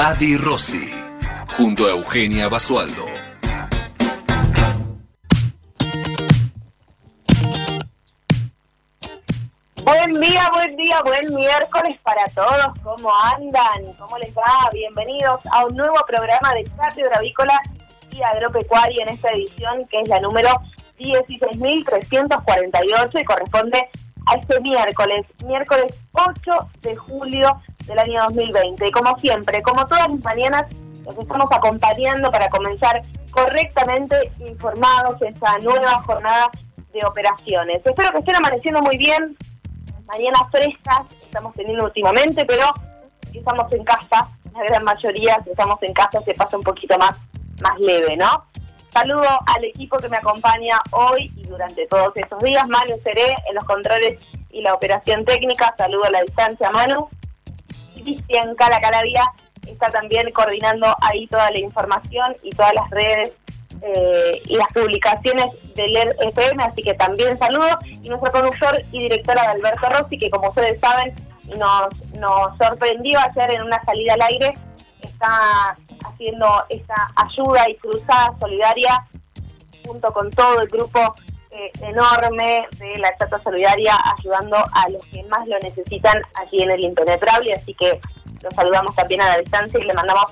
Adi Rossi, junto a Eugenia Basualdo. Buen día, buen día, buen miércoles para todos. ¿Cómo andan? ¿Cómo les va? Bienvenidos a un nuevo programa de Cátedra Avícola y Agropecuaria en esta edición que es la número 16.348 y corresponde a este miércoles, miércoles 8 de julio del año 2020. Y como siempre, como todas las mañanas, nos estamos acompañando para comenzar correctamente informados en esta nueva jornada de operaciones. Espero que estén amaneciendo muy bien, mañanas frescas estamos teniendo últimamente, pero estamos en casa, la gran mayoría, si estamos en casa se pasa un poquito más, más leve, ¿no? Saludo al equipo que me acompaña hoy y durante todos estos días. Manu Seré en los controles y la operación técnica. Saludo a la distancia, Manu. Cristian Cala Calavía está también coordinando ahí toda la información y todas las redes eh, y las publicaciones del FM, así que también saludo. Y nuestro conductor y directora Alberto Rossi, que como ustedes saben, nos, nos sorprendió ayer en una salida al aire está haciendo esa ayuda y cruzada solidaria junto con todo el grupo eh, enorme de la Chata Solidaria ayudando a los que más lo necesitan aquí en el Impenetrable, así que los saludamos también a la distancia y le mandamos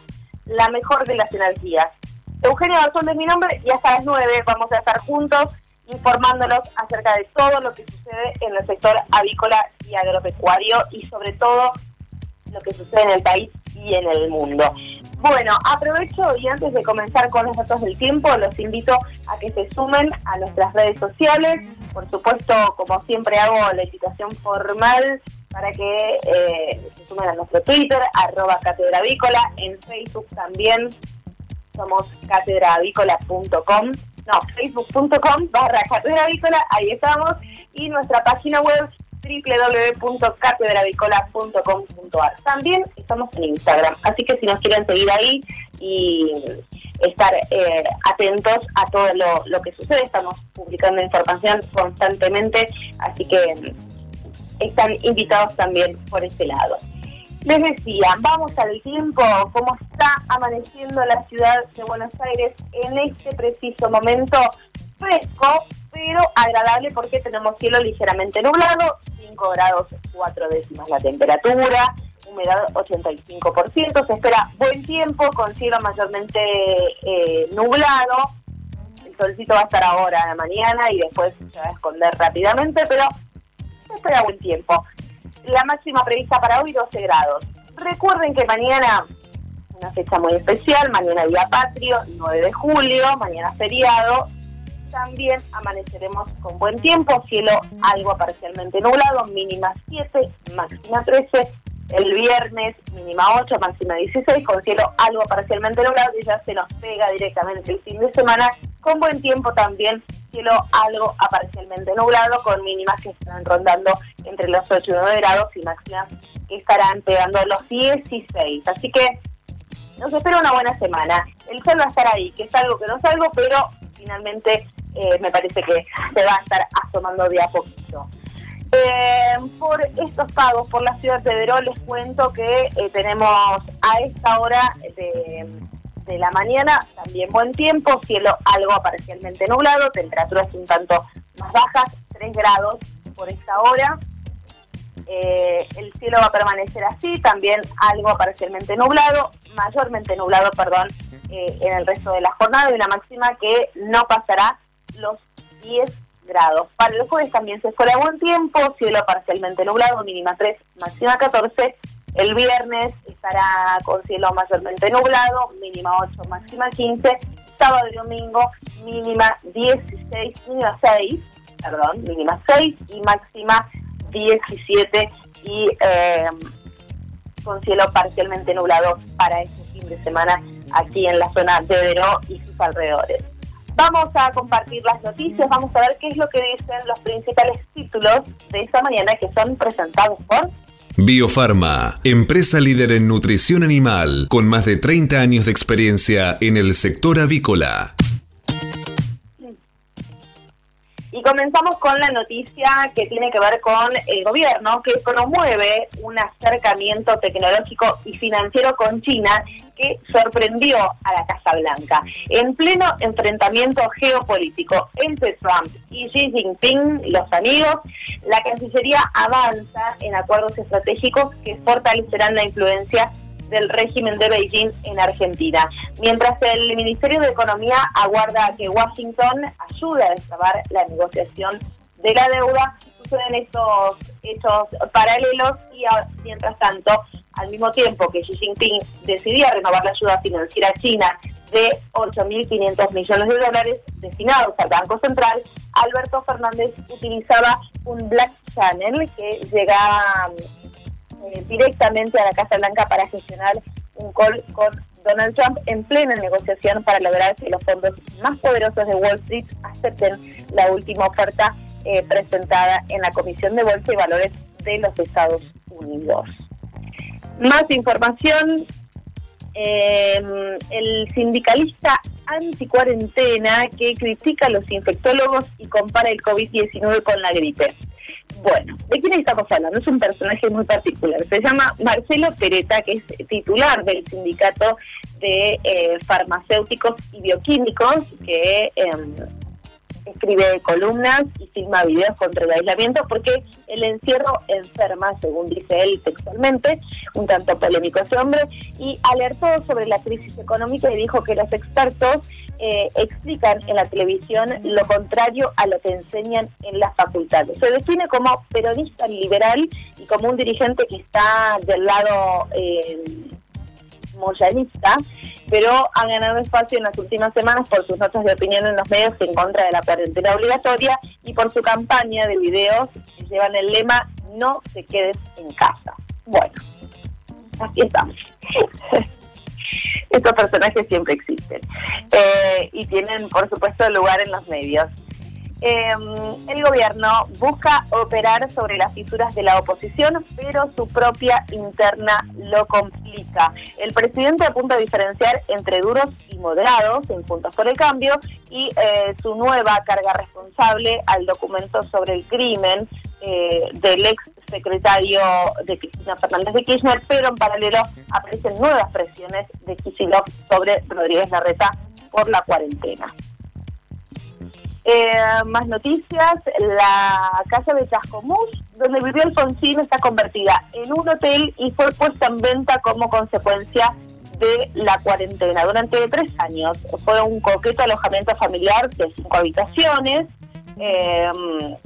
la mejor de las energías. Eugenio Barzón es mi nombre y hasta las 9 vamos a estar juntos informándolos acerca de todo lo que sucede en el sector avícola y agropecuario y sobre todo lo que sucede en el país y en el mundo. Bueno, aprovecho y antes de comenzar con los datos del tiempo, los invito a que se sumen a nuestras redes sociales. Por supuesto, como siempre hago la invitación formal para que eh, se sumen a nuestro Twitter, arroba Cátedra en Facebook también somos catedravícola.com, no, facebook.com barra catedravícola, ahí estamos, y nuestra página web www.catedravicola.com.ar. También estamos en Instagram, así que si nos quieren seguir ahí y estar eh, atentos a todo lo, que sucede, estamos publicando información constantemente, así que están invitados también por ese lado. Les decía, vamos al tiempo, cómo está amaneciendo la ciudad de Buenos Aires en este preciso momento fresco, pero agradable porque tenemos cielo ligeramente nublado, 5 grados 4 décimas la temperatura, humedad 85%, se espera buen tiempo con cielo mayormente eh, nublado, el solcito va a estar ahora en la mañana y después se va a esconder rápidamente, pero se espera buen tiempo. La máxima prevista para hoy 12 grados. Recuerden que mañana una fecha muy especial, mañana día patrio, 9 de julio, mañana feriado, también amaneceremos con buen tiempo, cielo algo parcialmente nublado, mínima 7, máxima 13. El viernes mínima 8, máxima 16, con cielo algo parcialmente nublado y ya se nos pega directamente el fin de semana. Con buen tiempo también, cielo algo parcialmente nublado, con mínimas que estarán rondando entre los 8 y 9 grados y máximas que estarán pegando los 16. Así que nos espera una buena semana. El sol va a estar ahí, que es algo que no salgo, pero finalmente eh, me parece que se va a estar asomando de a poquito. Eh, por estos pagos por la ciudad de Verón les cuento que eh, tenemos a esta hora de, la mañana también buen tiempo, cielo algo parcialmente nublado, temperaturas un tanto más bajas, 3 grados por esta hora. el cielo va a permanecer así, también algo parcialmente nublado, mayormente nublado, perdón, en el resto de la jornada y una máxima que no pasará los 10 grados. Para el jueves también se espera buen tiempo, cielo parcialmente nublado, mínima 3, máxima 14. El viernes estará con cielo mayormente nublado, mínima 8, máxima 15. Sábado y domingo, mínima 16, mínima 6, perdón, mínima 6 y máxima 17. Y eh, con cielo parcialmente nublado para este fin de semana aquí en la zona de Veró y sus alrededores. Vamos a compartir las noticias, vamos a ver qué es lo que dicen los principales títulos de esta mañana que son presentados por Biofarma, empresa líder en nutrición animal, con más de 30 años de experiencia en el sector avícola. Y comenzamos con la noticia que tiene que ver con el gobierno, que promueve un acercamiento tecnológico y financiero con China que sorprendió a la Casa Blanca. En pleno enfrentamiento geopolítico entre Trump y Xi Jinping, los amigos, la Cancillería avanza en acuerdos estratégicos que fortalecerán la influencia del régimen de Beijing en Argentina. Mientras el Ministerio de Economía aguarda que Washington ayude a destrabar la negociación de la deuda, suceden estos hechos paralelos y mientras tanto, al mismo tiempo que Xi Jinping decidía renovar la ayuda financiera a China de 8.500 millones de dólares destinados al Banco Central, Alberto Fernández utilizaba un Black Channel que llega eh, directamente a la Casa Blanca para gestionar un call con Donald Trump en plena negociación para lograr que los fondos más poderosos de Wall Street acepten la última oferta eh, presentada en la Comisión de Bolsa y Valores de los Estados Unidos. Más información, eh, el sindicalista anticuarentena que critica a los infectólogos y compara el COVID-19 con la gripe. Bueno, ¿de quién estamos hablando? Es un personaje muy particular. Se llama Marcelo Pereta, que es titular del sindicato de eh, farmacéuticos y bioquímicos, que em, escribe columnas y filma videos contra el aislamiento porque el encierro enferma, según dice él textualmente, un tanto polémico ese hombre, y alertó sobre la crisis económica y dijo que los expertos eh, explican en la televisión lo contrario a lo que enseñan en las facultades. Se define como peronista liberal y como un dirigente que está del lado... Eh, moyanista, pero han ganado espacio en las últimas semanas por sus notas de opinión en los medios en contra de la cuarentena obligatoria y por su campaña de videos que llevan el lema No te quedes en casa. Bueno, así estamos. Estos personajes siempre existen eh, y tienen, por supuesto, lugar en los medios. Em, el gobierno busca operar sobre las fisuras de la oposición, pero su propia interna lo complica. El presidente apunta a diferenciar entre duros y moderados en Juntos por el Cambio y eh, su nueva carga responsable al documento sobre el crimen eh, del ex secretario de Cristina Fernández de Kirchner, pero en paralelo aparecen nuevas presiones de Kicillof sobre Rodríguez Larreta por la cuarentena. Eh, más noticias, la casa de Chascomús, donde vivió Alfonsín, está convertida en un hotel y fue puesta en venta como consecuencia de la cuarentena. Durante tres años fue un coqueto alojamiento familiar de cinco habitaciones, em,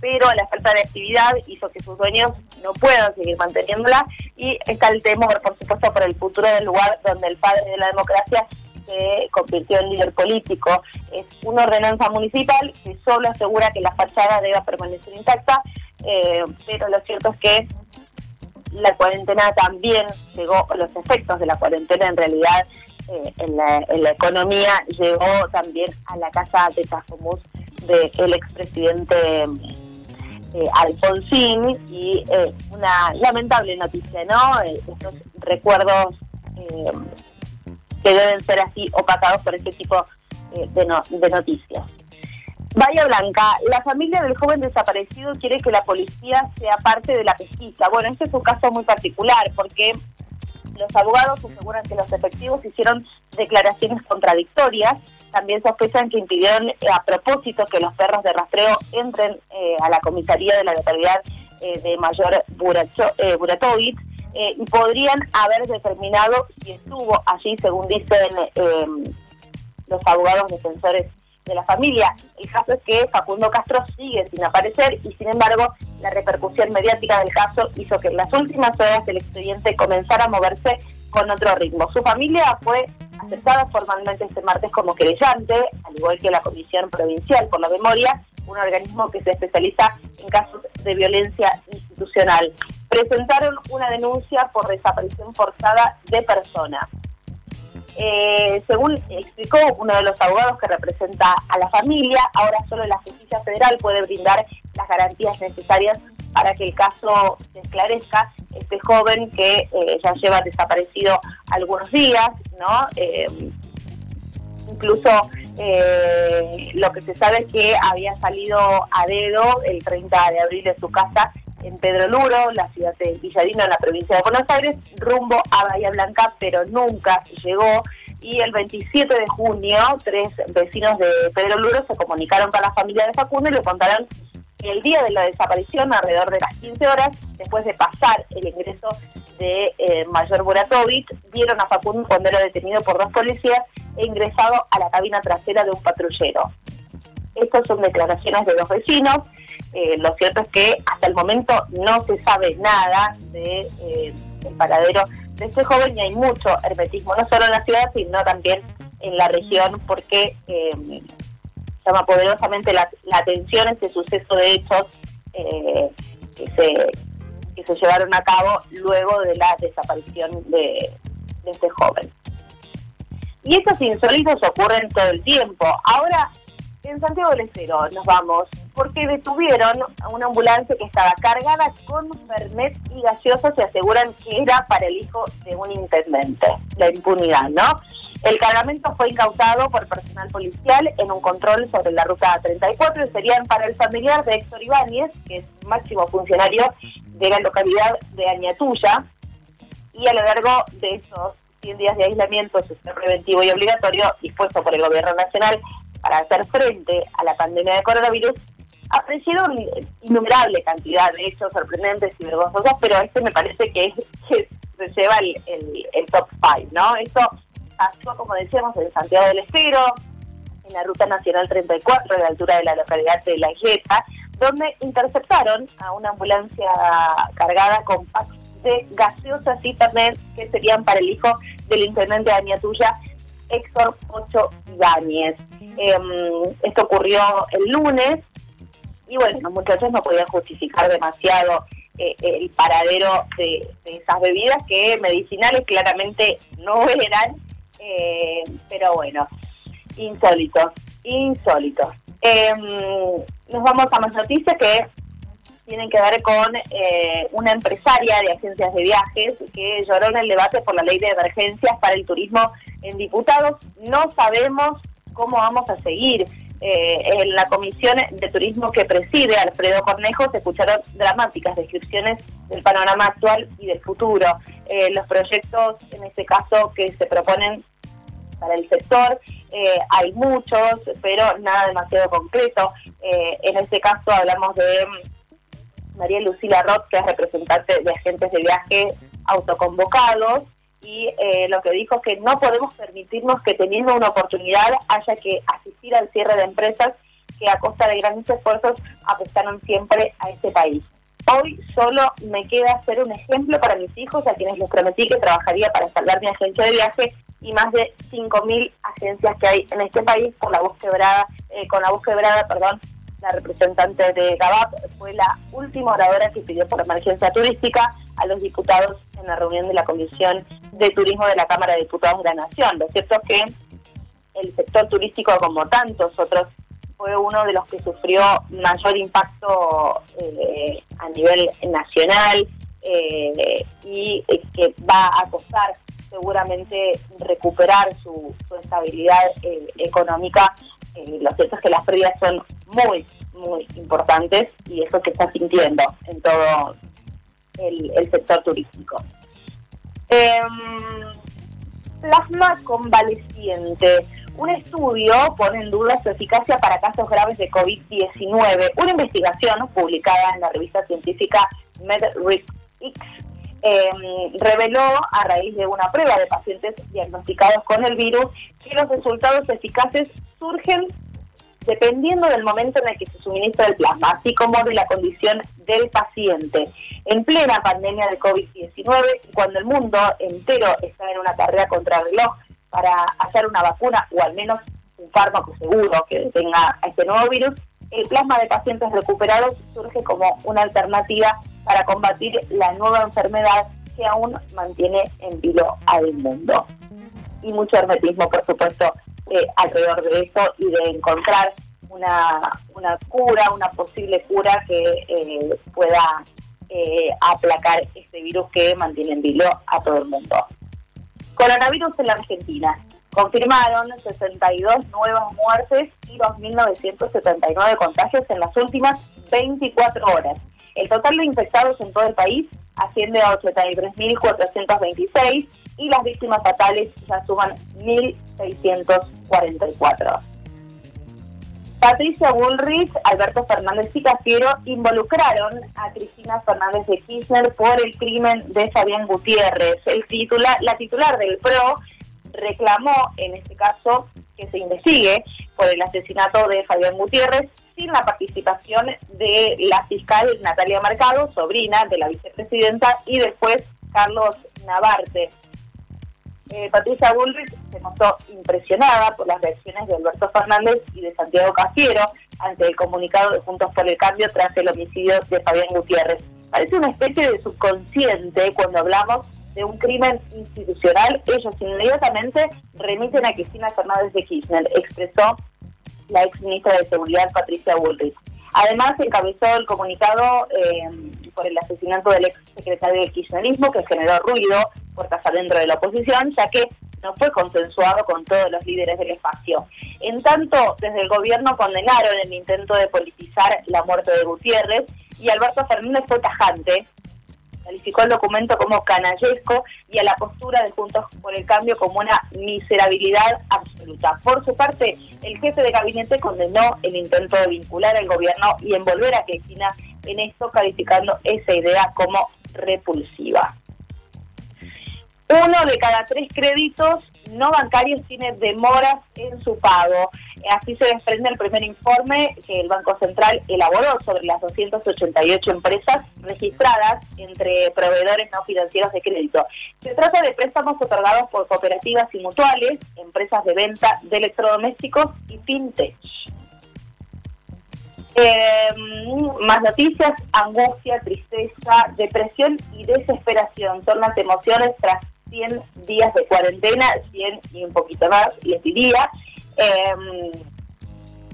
pero la falta de actividad hizo que sus dueños no puedan seguir manteniéndola y está el temor, por supuesto, por el futuro del lugar donde el padre de la democracia se convirtió en líder político. Es una ordenanza municipal que solo asegura que la fachada deba permanecer intacta, eh, pero lo cierto es que la cuarentena también llegó, los efectos de la cuarentena en realidad eh, en, la, economía llegó también a la casa de Chascomús del expresidente eh, Alfonsín y una lamentable noticia, ¿no? estos recuerdos que deben ser así opacados por este tipo eh, de, noticias. Bahía Blanca, la familia del joven desaparecido quiere que la policía sea parte de la pesquisa. Bueno, este es un caso muy particular porque los abogados aseguran que los efectivos hicieron declaraciones contradictorias. También sospechan que impidieron eh, a propósito que los perros de rastreo entren eh, a la comisaría de la localidad de Mayor Buracho, eh, y podrían haber determinado si estuvo allí, según dicen em, los abogados defensores de la familia. El caso es que Facundo Castro sigue sin aparecer y sin embargo la repercusión mediática del caso hizo que en las últimas horas del expediente comenzara a moverse con otro ritmo. Su familia fue aceptada formalmente este martes como querellante, al igual que la Comisión Provincial por la Memoria, un organismo que se especializa en casos de violencia institucional. Presentaron una denuncia por desaparición forzada de personas. Eh, según explicó uno de los abogados que representa a la familia, ahora solo la justicia federal puede brindar las garantías necesarias para que el caso se esclarezca. Este joven que eh, ya lleva desaparecido algunos días, ¿no? Eh, incluso lo que se sabe es que había salido a dedo el 30 de abril de su casa en Pedro Luro, la ciudad de Villadino, en la provincia de Buenos Aires, rumbo a Bahía Blanca, pero nunca llegó. Y el 27 de junio, tres vecinos de Pedro Luro se comunicaron con la familia de Facundo y le contaron que el día de la desaparición, alrededor de las 15 horas, después de pasar el ingreso de eh, Mayor Buratovich, vieron a Facundo cuando era detenido por dos policías e ingresado a la cabina trasera de un patrullero. Estas son declaraciones de los vecinos. Eh, lo cierto es que hasta el momento no se sabe nada de, eh, del paradero de este joven y hay mucho hermetismo, no solo en la ciudad, sino también en la región, porque eh, llama poderosamente la, atención este suceso de hechos eh, que, se, que se llevaron a cabo luego de la desaparición de, de este joven. Y estos insólitos ocurren todo el tiempo. Ahora en Santiago del Estero nos vamos, porque detuvieron a una ambulancia que estaba cargada con fernet y gaseosas y aseguran que era para el hijo de un intendente. La impunidad, ¿no? El cargamento fue incautado por personal policial en un control sobre la ruta 34 y serían para el familiar de Héctor Ibáñez, que es máximo funcionario de la localidad de Añatuya, y a lo largo de esos 100 días de aislamiento social preventivo y obligatorio dispuesto por el Gobierno Nacional para hacer frente a la pandemia de coronavirus, una innumerable cantidad de hechos sorprendentes y vergonzosos, pero este me parece que, que se lleva el, top five, ¿no? Eso pasó, como decíamos, en Santiago del Estero, en la Ruta Nacional 34, a la altura de la localidad de La Isleta, donde interceptaron a una ambulancia cargada con packs de gaseosas y también que serían para el hijo del intendente de Añatuya, Héctor Pocho Ibáñez. Em, esto ocurrió el lunes y bueno, los muchachos no podían justificar demasiado eh, el paradero de, esas bebidas que medicinales claramente no eran, eh, pero bueno, insólitos, insólitos. Em, nos vamos a más noticias que tienen que ver con eh, una empresaria de agencias de viajes que lloró en el debate por la ley de emergencias para el turismo en diputados. No sabemos cómo vamos a seguir. Eh, en la comisión de turismo que preside Alfredo Cornejo se escucharon dramáticas descripciones del panorama actual y del futuro. Eh, los proyectos, en este caso, que se proponen para el sector, eh, hay muchos, pero nada demasiado concreto. en este caso hablamos de mm, María Lucila Roth, que es representante de agentes de viaje autoconvocados, y eh, lo que dijo es que no podemos permitirnos que teniendo una oportunidad haya que asistir al cierre de empresas que a costa de grandes esfuerzos apostaron siempre a este país. Hoy solo me queda ser un ejemplo para mis hijos, a quienes les prometí que trabajaría para salvar mi agencia de viaje y más de 5.000 agencias que hay en este país con la voz quebrada, eh, con la voz quebrada, perdón, la representante de GABAP fue la última oradora que pidió por emergencia turística a los diputados en la reunión de la Comisión de Turismo de la Cámara de Diputados de la Nación. Lo cierto es que el sector turístico, como tantos otros, fue uno de los que sufrió mayor impacto eh, a nivel nacional eh, y que va a costar seguramente recuperar su, estabilidad eh, económica. lo cierto es que las pérdidas son muy, muy importantes y eso que está sintiendo en todo el, sector turístico. Em, plasma convaleciente. Un estudio pone en duda su eficacia para casos graves de COVID-19. Una investigación publicada en la revista científica MedRx eh, reveló a raíz de una prueba de pacientes diagnosticados con el virus que los resultados eficaces surgen dependiendo del momento en el que se suministra el plasma, así como de la condición del paciente. En plena pandemia de COVID-19, cuando el mundo entero está en una carrera contra el reloj para hacer una vacuna o al menos un fármaco seguro que detenga a este nuevo virus, el plasma de pacientes recuperados surge como una alternativa para combatir la nueva enfermedad que aún mantiene en vilo al mundo. Y mucho hermetismo, por supuesto, eh, alrededor de eso y de encontrar una, una cura, una posible cura que eh, pueda eh, aplacar este virus que mantiene en vilo a todo el mundo. Coronavirus en la Argentina. Confirmaron 62 nuevas muertes y 2.979 contagios en las últimas 24 horas. El total de infectados en todo el país asciende a 83.426 y las víctimas fatales ya suman 1.644. Patricia Bullrich, Alberto Fernández y Cafiero involucraron a Cristina Fernández de Kirchner por el crimen de Fabián Gutiérrez. El titular, la titular del PRO reclamó, en este caso, que se investigue por el asesinato de Fabián Gutiérrez sin la participación de la fiscal Natalia Mercado, sobrina de la vicepresidenta, y después Carlos Navarte. Eh, Patricia Bullrich se mostró impresionada por las reacciones de Alberto Fernández y de Santiago Cafiero ante el comunicado de Juntos por el Cambio tras el homicidio de Fabián Gutiérrez. Parece una especie de subconsciente cuando hablamos de un crimen institucional. Ellos inmediatamente remiten a Cristina Fernández de Kirchner, expresó la ex ministra de Seguridad Patricia Bullrich. Además, encabezó el comunicado eh, por el asesinato del ex secretario del kirchnerismo, que generó ruido puertas adentro de la oposición, ya que no fue consensuado con todos los líderes del espacio. En tanto, desde el gobierno condenaron el intento de politizar la muerte de Gutiérrez y Alberto Fernández fue tajante calificó el documento como canallesco y a la postura de Juntos por el Cambio como una miserabilidad absoluta. Por su parte, el jefe de gabinete condenó el intento de vincular al gobierno y envolver a Cristina en esto, calificando esa idea como repulsiva. Uno de cada tres créditos no bancarios tiene demoras en su pago. Así se desprende el primer informe que el Banco Central elaboró sobre las 288 empresas registradas entre proveedores no financieros de crédito. Se trata de préstamos otorgados por cooperativas y mutuales, empresas de venta de electrodomésticos y fintech. Eh, más noticias, angustia, tristeza, depresión y desesperación son las emociones tras 100 días de cuarentena, 100 y un poquito más, les diría. Em,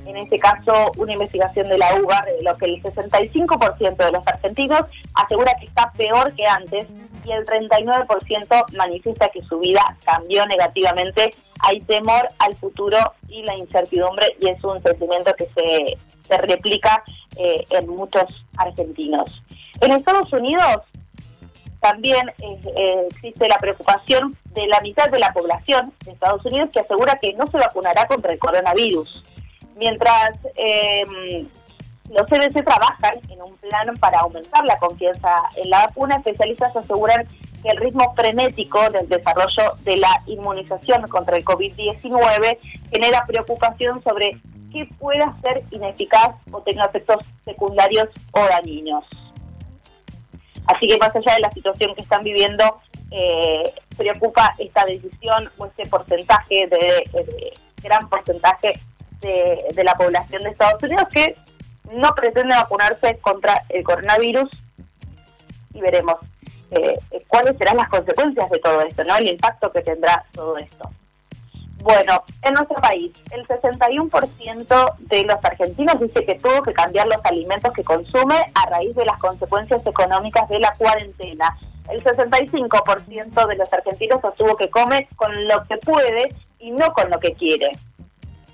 en este caso, una investigación de la UBA lo que el 65% de los argentinos asegura que está peor que antes y el 39% manifiesta que su vida cambió negativamente. Hay temor al futuro y la incertidumbre y es un sentimiento que se, se replica eh, en muchos argentinos. En Estados Unidos, también eh, eh, existe la preocupación de la mitad de la población de Estados Unidos que asegura que no se vacunará contra el coronavirus. Mientras em, los CDC trabajan en un plan para aumentar la confianza en la vacuna, especialistas aseguran que el ritmo frenético del desarrollo de la inmunización contra el COVID-19 genera preocupación sobre qué pueda ser ineficaz o tenga efectos secundarios o dañinos. Así que más allá de la situación que están viviendo, eh, preocupa esta decisión o este porcentaje, de, gran porcentaje de, la población de Estados Unidos que no pretende vacunarse contra el coronavirus y veremos eh, cuáles serán las consecuencias de todo esto, no el impacto que tendrá todo esto. Bueno, en nuestro país, el 61% de los argentinos dice que tuvo que cambiar los alimentos que consume a raíz de las consecuencias económicas de la cuarentena. El 65% de los argentinos sostuvo que come con lo que puede y no con lo que quiere.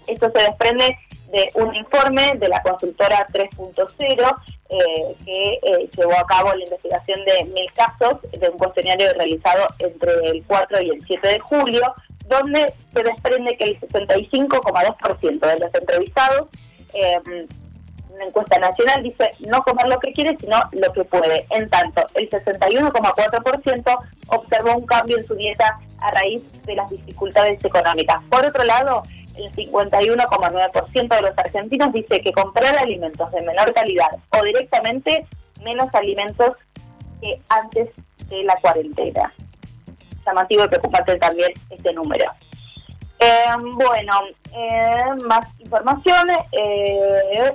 Esto se desprende de un informe de la consultora 3.0 eh, que eh, llevó a cabo la investigación de mil casos de un cuestionario realizado entre el 4 y el 7 de julio donde se desprende que el 65,2% de los entrevistados eh, una encuesta nacional dice no comer lo que quiere, sino lo que puede. En tanto, el 61,4% observó un cambio en su dieta a raíz de las dificultades económicas. Por otro lado, el 51,9% de los argentinos dice que comprar alimentos de menor calidad o directamente menos alimentos que antes de la cuarentena y preocupante también este número. Em, bueno, eh, más información. Eh, eh,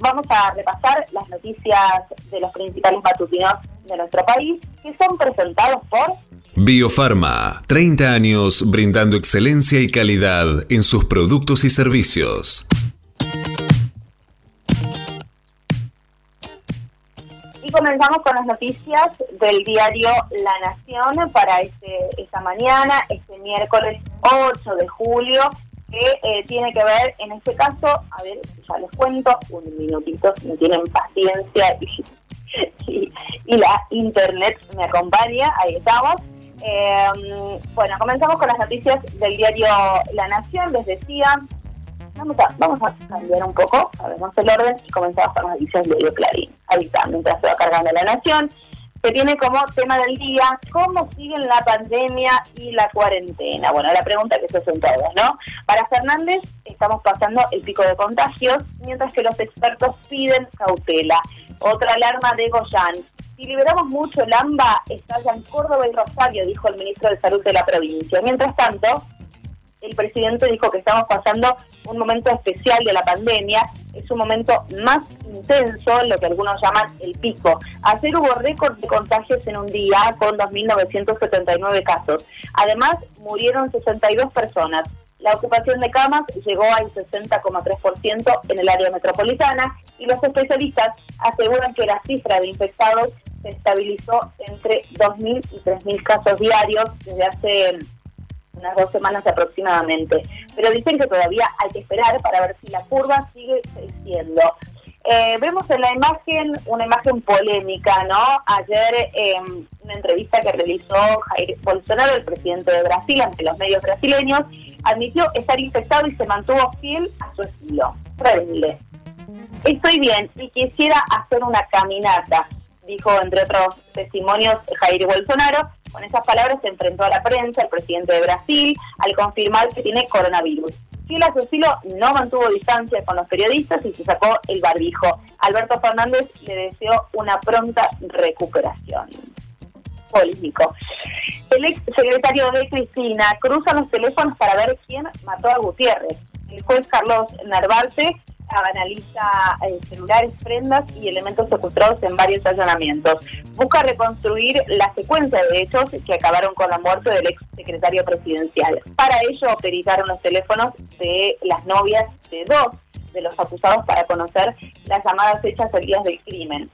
vamos a repasar las noticias de los principales matutinos de nuestro país que son presentados por Biofarma, 30 años brindando excelencia y calidad en sus productos y servicios. Comenzamos con las noticias del diario La Nación para este, esta mañana, este miércoles 8 de julio, que eh, tiene que ver, en este caso, a ver, ya les cuento, un minutito, si me tienen paciencia y, y, la internet me acompaña, ahí estamos. Eh, bueno, comenzamos con las noticias del diario La Nación, les decía, vamos a, vamos a cambiar un poco, vamos el orden y comenzamos con las noticias diario Clarín. Ahí está, mientras se va cargando La Nación que tiene como tema del día cómo siguen la pandemia y la cuarentena. Bueno, la pregunta que se hacen todos, ¿no? Para Fernández estamos pasando el pico de contagios, mientras que los expertos piden cautela. Otra alarma de Goyán. Si liberamos mucho el AMBA, estalla en Córdoba y Rosario, dijo el ministro de Salud de la provincia. Mientras tanto, el presidente dijo que estamos pasando un momento especial de la pandemia, es un momento más intenso, lo que algunos llaman el pico. Ayer hubo récord de contagios en un día con 2.979 casos. Además, murieron 62 personas. La ocupación de camas llegó al 60,3% en el área metropolitana y los especialistas aseguran que la cifra de infectados se estabilizó entre 2.000 y 3.000 casos diarios desde hace unas dos semanas aproximadamente. Pero dicen que todavía hay que esperar para ver si la curva sigue creciendo. Eh, vemos en la imagen una imagen polémica, ¿no? Ayer em, una entrevista que realizó Jair Bolsonaro, el presidente de Brasil, ante los medios brasileños, admitió estar infectado y se mantuvo fiel a su estilo. Rebelde. Estoy bien y quisiera hacer una caminata, dijo entre otros testimonios Jair Bolsonaro, con esas palabras se enfrentó a la prensa, el presidente de Brasil, al confirmar que tiene coronavirus. Fiel a no mantuvo distancia con los periodistas y se sacó el barbijo. Alberto Fernández le deseó una pronta recuperación. Político. El ex secretario de Cristina cruza los teléfonos para ver quién mató a Gutiérrez. El juez Carlos Narvarte analiza eh, celulares, prendas y elementos secuestrados en varios allanamientos. Busca reconstruir la secuencia de hechos que acabaron con la muerte del ex secretario presidencial. Para ello, peritaron los teléfonos de las novias de dos de los acusados para conocer las llamadas hechas el día del crimen.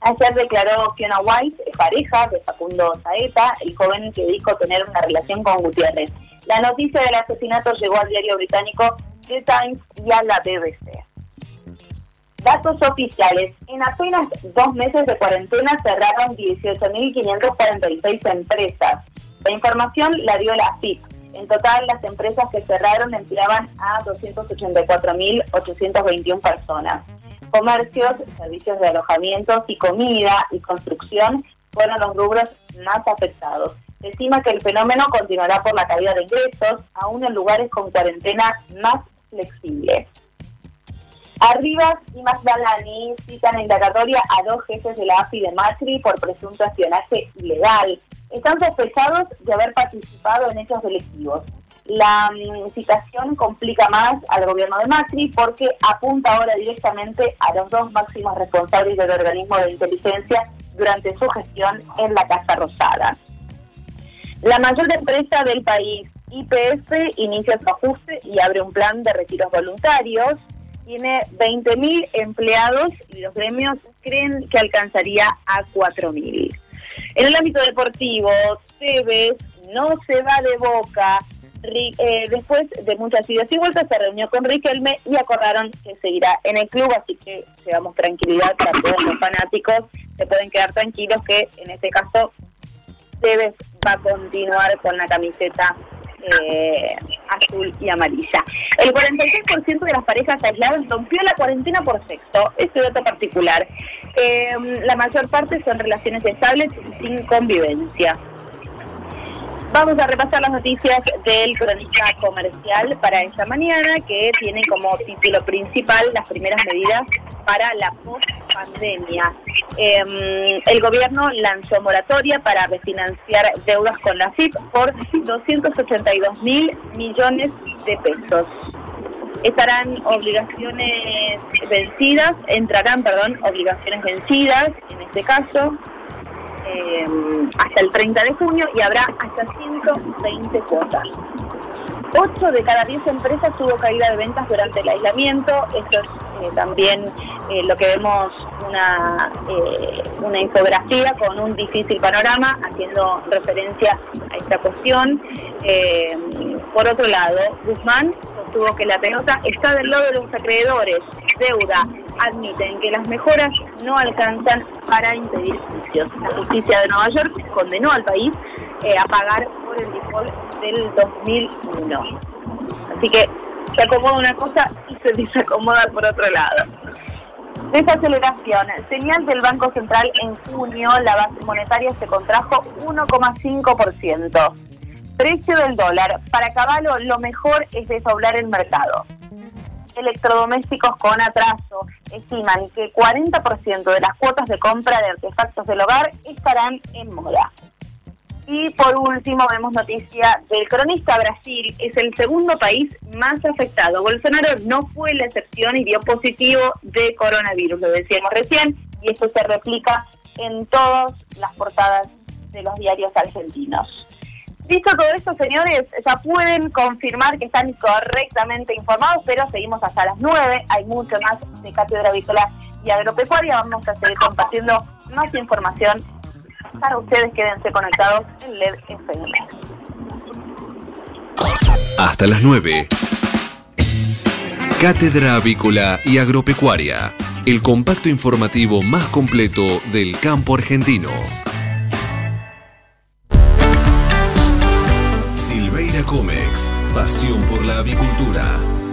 Ayer declaró Fiona White, pareja de Facundo Saeta, el joven que dijo tener una relación con Gutiérrez. La noticia del asesinato llegó al diario británico The Times y a la BBC. Datos oficiales. En apenas dos meses de cuarentena cerraron 18.546 empresas. La información la dio la FIP. En total, las empresas que cerraron empleaban a 284.821 personas. Comercios, servicios de alojamientos y comida y construcción fueron los rubros más afectados. Estima que el fenómeno continuará por la caída de ingresos, aún en lugares con cuarentena más flexible. Arribas y Magdalani citan indagatoria a dos jefes de la AFI de Macri por presunto espionaje ilegal. Están sospechados de haber participado en hechos delictivos. La mm, citación complica más al gobierno de Macri porque apunta ahora directamente a los dos máximos responsables del organismo de inteligencia durante su gestión en la Casa Rosada. La mayor empresa del país, IPF inicia su ajuste y abre un plan de retiros voluntarios. Tiene 20.000 empleados y los gremios creen que alcanzaría a 4.000. En el ámbito deportivo, Tevez no se va de boca. Eh, después de muchas idas y vueltas se reunió con Riquelme y acordaron que seguirá en el club, así que llevamos tranquilidad para todos los fanáticos. Se pueden quedar tranquilos que en este caso Tevez va a continuar con la camiseta eh, azul y amarilla. El 46% de las parejas aisladas rompió la cuarentena por sexo. Este dato particular. Em, la mayor parte son relaciones estables sin convivencia. Vamos a repasar las noticias del cronista comercial para esta mañana, que tiene como título principal las primeras medidas para la post-pandemia. Em, el gobierno lanzó moratoria para refinanciar deudas con la FIP por 282 mil millones de pesos. Estarán obligaciones vencidas, entrarán, perdón, obligaciones vencidas, en este caso, eh, hasta el 30 de junio y habrá hasta 120 cuotas. 8 de cada 10 empresas tuvo caída de ventas durante el aislamiento. Esto es eh, también eh, lo que vemos una, una infografía con un difícil panorama haciendo referencia a esta cuestión. por otro lado, Guzmán sostuvo que la pelota está del lado de los acreedores. Deuda admiten que las mejoras no alcanzan para impedir juicios. La justicia de Nueva York condenó al país eh, a pagar por el default del 2001. Así que se acomoda una cosa y se desacomoda por otro lado. Desaceleración. Señal del Banco Central en junio, la base monetaria se contrajo 1,5%. Precio del dólar. Para Caballo, lo mejor es desdoblar el mercado electrodomésticos con atraso estiman que 40% de las cuotas de compra de artefactos del hogar estarán en moda. Y por último, vemos noticia del cronista. Brasil es el segundo país más afectado. Bolsonaro no fue la excepción y dio positivo de coronavirus, lo decíamos recién, y esto se replica en todas las portadas de los diarios argentinos. Dicho todo esto, señores, ya pueden confirmar que están correctamente informados, pero seguimos hasta las 9. Hay mucho más de Cátedra Avícola y Agropecuaria. Vamos a seguir compartiendo más información para ustedes. Quédense conectados en LED FM. Hasta las 9. Cátedra Avícola y Agropecuaria. El compacto informativo más completo del campo argentino. Comex, pasión por la avicultura.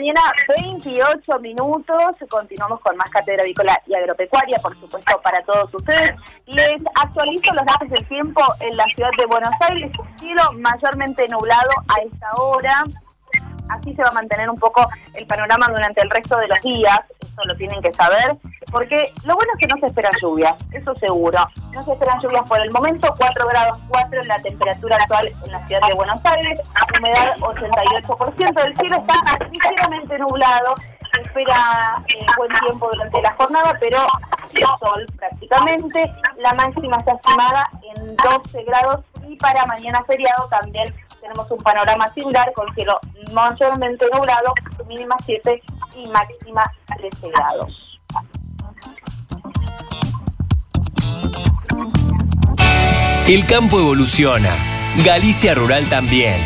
mañana, 28 minutos. Continuamos con más cátedra avícola y agropecuaria, por supuesto, para todos ustedes. Les actualizo los datos del tiempo en la ciudad de Buenos Aires. Cielo mayormente nublado a esta hora así se va a mantener un poco el panorama durante el resto de los días, eso lo tienen que saber, porque lo bueno es que no se esperan lluvias, eso seguro. No se esperan lluvias por el momento, 4 grados 4 la temperatura actual en la ciudad de Buenos Aires, humedad 88%, el cielo está ligeramente nublado, se espera eh, buen tiempo durante la jornada, pero sol prácticamente, la máxima está estimada en 12 grados y para mañana feriado también tenemos un panorama similar con cielo mayormente nublado, mínima 7 y máxima 13 grados. El campo evoluciona, Galicia Rural también.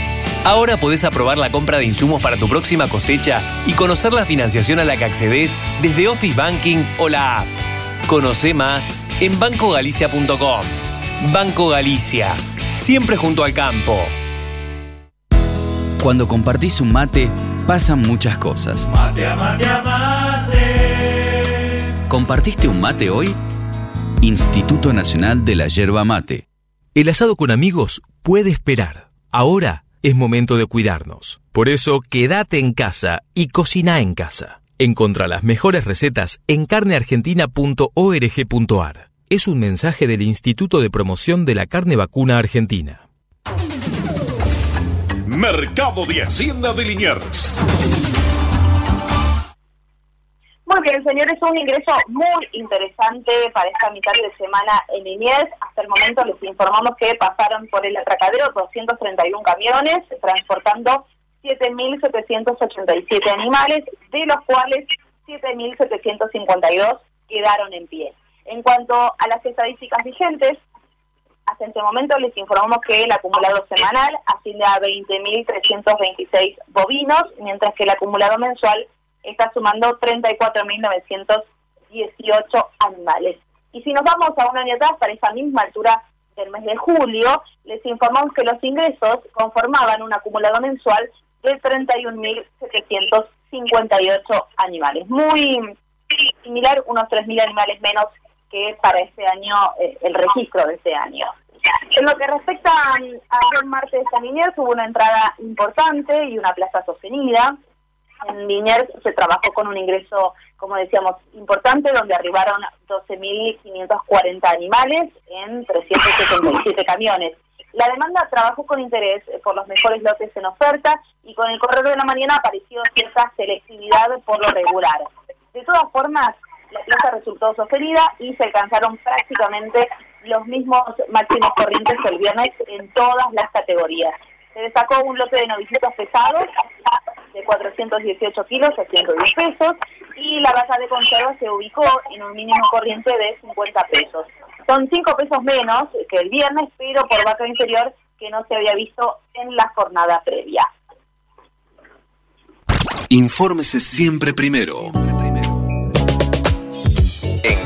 Ahora podés aprobar la compra de insumos para tu próxima cosecha y conocer la financiación a la que accedes desde Office Banking o la app. Conoce más en bancogalicia.com. Banco Galicia, siempre junto al campo. Cuando compartís un mate, pasan muchas cosas. Mate mate mate. ¿Compartiste un mate hoy? Instituto Nacional de la Yerba Mate. El asado con amigos puede esperar. Ahora es momento de cuidarnos. Por eso, quédate en casa y cocina en casa. Encontra las mejores recetas en carneargentina.org.ar. Es un mensaje del Instituto de Promoción de la Carne Vacuna Argentina. Mercado de Hacienda de Liniers. Muy bien, señores, un ingreso muy interesante para esta mitad de semana en Liniers. Hasta el momento les informamos que pasaron por el atracadero 231 camiones, transportando 7.787 animales, de los cuales 7.752 quedaron en pie. En cuanto a las estadísticas vigentes, hasta este momento les informamos que el acumulado semanal asciende a 20.326 bovinos, mientras que el acumulado mensual está sumando 34.918 animales. Y si nos vamos a un año atrás, para esa misma altura del mes de julio, les informamos que los ingresos conformaban un acumulado mensual de 31.758 animales. Muy similar, unos 3.000 animales menos que para este año, eh, el registro de este año. En lo que respecta a, a martes de San hubo una entrada importante y una plaza sostenida. En Liniers se trabajó con un ingreso, como decíamos, importante, donde arribaron 12.540 animales en 377 camiones. La demanda trabajó con interés por los mejores lotes en oferta y con el correo de la mañana apareció cierta selectividad por lo regular. De todas formas, la plaza resultó sostenida y se alcanzaron prácticamente los mismos máximos corrientes el viernes en todas las categorías. Se destacó un lote de novicitos pesados de 418 kilos a 110 pesos y la vaca de conserva se ubicó en un mínimo corriente de 50 pesos. Son 5 pesos menos que el viernes, pero por vaca inferior que no se había visto en la jornada previa. Infórmese siempre primero.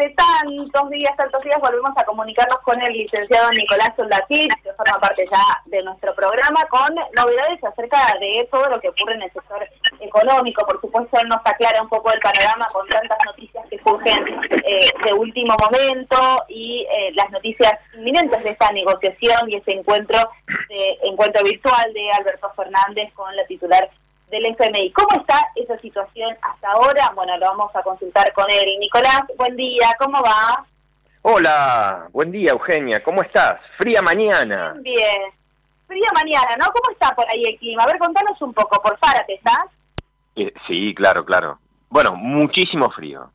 de tantos días, tantos días, volvemos a comunicarnos con el licenciado Nicolás Soldatín, que forma parte ya de nuestro programa, con novedades acerca de todo lo que ocurre en el sector económico. Por supuesto, él nos aclara un poco el panorama con tantas noticias que surgen eh, de último momento y eh, las noticias inminentes de esta negociación y ese encuentro, de, encuentro virtual de Alberto Fernández con la titular del FMI. ¿Cómo está esa situación hasta ahora? Bueno, lo vamos a consultar con él. Nicolás, buen día, ¿cómo va? Hola, buen día Eugenia, ¿cómo estás? Fría mañana. Bien, fría mañana, ¿no? ¿Cómo está por ahí el clima? A ver, contanos un poco, por Fárate, ¿estás? Eh, sí, claro, claro. Bueno, muchísimo frío.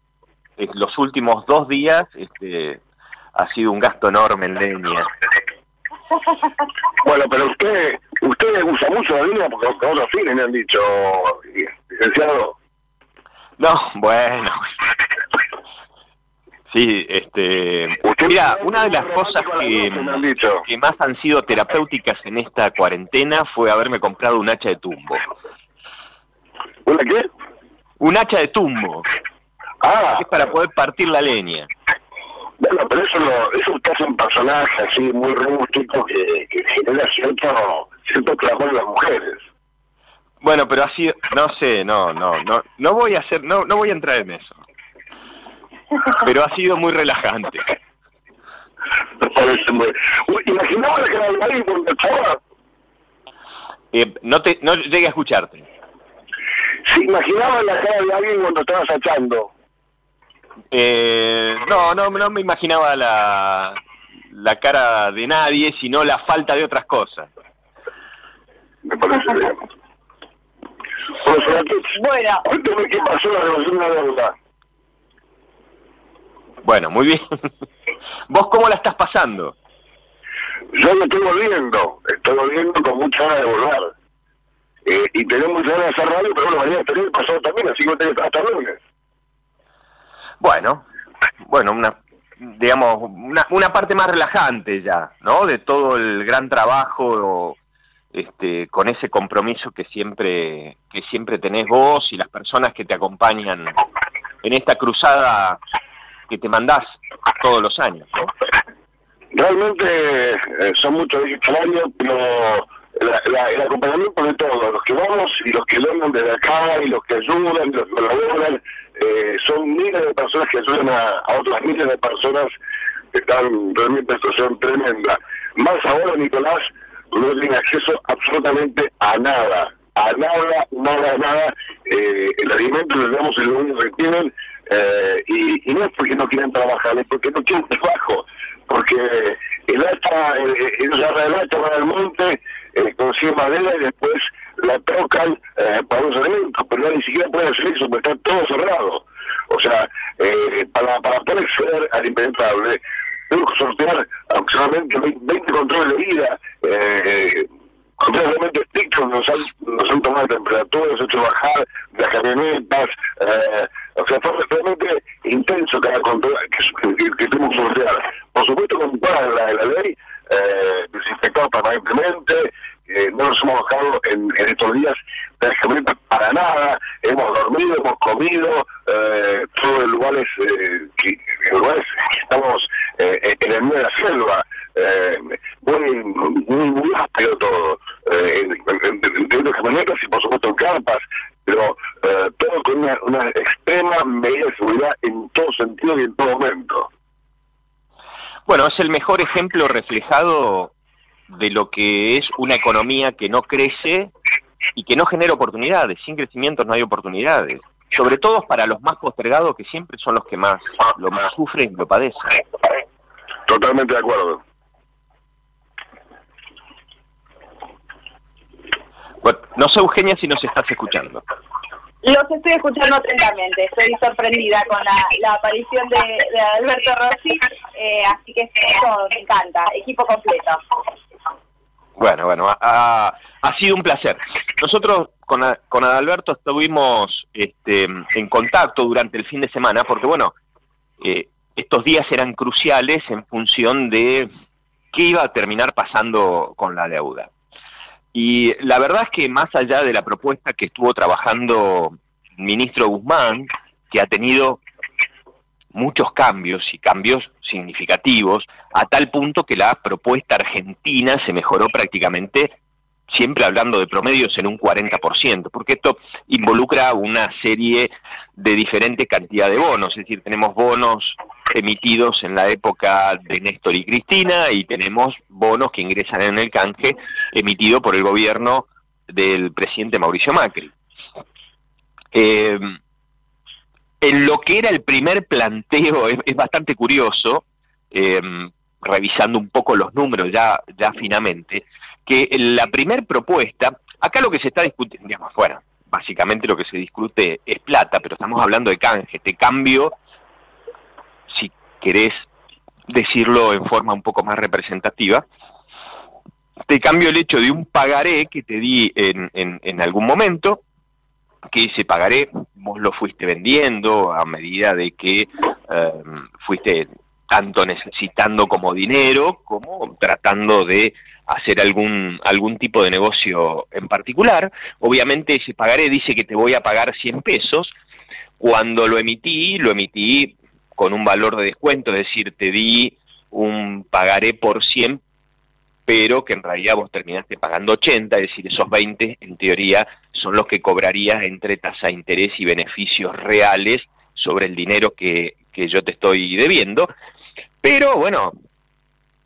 Eh, los últimos dos días este, ha sido un gasto enorme en leña. Bueno, pero usted usted usa mucho la línea porque con otros fines me han dicho, licenciado. No, bueno. Sí, este. Mira, una de las cosas que, que más han sido terapéuticas en esta cuarentena fue haberme comprado un hacha de tumbo. ¿Una qué? Un hacha de tumbo. Ah. Es para poder partir la leña. Bueno, pero eso, lo, eso usted hace un personaje así muy rústico que, que genera cierto, cierto clamor en las mujeres. Bueno, pero así, no sé, no, no, no, no voy a hacer, no, no voy a entrar en eso. Pero ha sido muy relajante. Imaginaba la cara de alguien cuando echaba. Eh, no te, no llegué a escucharte. Sí, imaginaba la cara de alguien cuando estabas echando. Eh, no, no, no me imaginaba la, la cara de nadie, sino la falta de otras cosas. Me parece bien. bueno, cuéntame qué pasó la relación de la deuda. Bueno, muy bien. ¿Vos cómo la estás pasando? Yo lo estoy volviendo, estoy volviendo con mucha ganas de volver. Eh, y tenemos muchas ganas de hacer radio, pero bueno, mañana tener pasado también, así que hasta lunes. Bueno, bueno, una digamos una, una parte más relajante ya, ¿no? De todo el gran trabajo este con ese compromiso que siempre que siempre tenés vos y las personas que te acompañan en esta cruzada que te mandás todos los años, ¿no? Realmente eh, son muchos días al año, pero el acompañamiento de todos, los que vamos y los que donan desde acá y los que ayudan, los que colaboran, eh, son miles de personas que ayudan a, otras miles de personas que están realmente en situación tremenda. Más ahora, Nicolás, no tiene acceso absolutamente a nada, a nada, nada, nada. Eh, el alimento le damos el único que tienen eh, y, no es porque no quieren trabajar, es porque no quieren trabajo, porque el hacha, ellos agarran el hacha, van al monte, eh, consiguen madera y después la tocan eh, para los alimentos, pero no ni siquiera pueden hacer eso porque está todo cerrado. O sea, eh, para, para poder acceder al impenetrable, tengo que sortear aproximadamente 20 controles de vida, eh, controles realmente estrictos, nos han, nos han tomado temperatura, nos han hecho bajar las camionetas, eh, o sea, fue realmente intenso cada control que, que, que sortear. Por supuesto, con toda la, la ley, eh, desinfectado permanentemente, eh, no nos hemos bajado en, estos días prácticamente para nada, hemos dormido, hemos comido, eh, todos los lugares, eh, que, lugares que estamos eh, en el medio de la selva, eh, muy, muy, muy áspero todo, eh, en, en, camionetas y por supuesto en carpas, pero eh, todo con una, una extrema medida de seguridad en todo sentido y en todo momento. Bueno, es el mejor ejemplo reflejado de lo que es una economía que no crece y que no genera oportunidades. Sin crecimiento no hay oportunidades. Sobre todo para los más postergados, que siempre son los que más lo más sufren y lo padecen. Totalmente de acuerdo. Bueno, no sé, Eugenia, si nos estás escuchando. Los estoy escuchando atentamente, estoy sorprendida con la, aparición de, Alberto Rossi, eh, así que eso me encanta, equipo completo. Bueno, bueno, ha, ha sido un placer. Nosotros con, con Adalberto estuvimos este, en contacto durante el fin de semana, porque bueno, eh, estos días eran cruciales en función de qué iba a terminar pasando con la deuda. Y la verdad es que más allá de la propuesta que estuvo trabajando el ministro Guzmán, que ha tenido muchos cambios y cambios significativos, a tal punto que la propuesta argentina se mejoró prácticamente, siempre hablando de promedios, en un 40%, porque esto involucra una serie de diferentes cantidades de bonos, es decir, tenemos bonos emitidos en la época de Néstor y Cristina y tenemos bonos que ingresan en el canje emitido por el gobierno del presidente Mauricio Macri. Eh, en lo que era el primer planteo es, bastante curioso, eh, revisando un poco los números ya, ya finamente, que la primer propuesta, acá lo que se está discutiendo, digamos, bueno, básicamente lo que se discute es plata, pero estamos hablando de canje, te cambio querés decirlo en forma un poco más representativa, te cambio el hecho de un pagaré que te di en, en, algún momento, que ese pagaré vos lo fuiste vendiendo a medida de que em, fuiste tanto necesitando como dinero, como tratando de hacer algún, algún tipo de negocio en particular. Obviamente ese pagaré dice que te voy a pagar 100 pesos. Cuando lo emití, lo emití con un valor de descuento, es decir, te di un pagaré por 100, pero que en realidad vos terminaste pagando 80, es decir, esos 20 en teoría son los que cobrarías entre tasa de interés y beneficios reales sobre el dinero que, que yo te estoy debiendo. Pero bueno,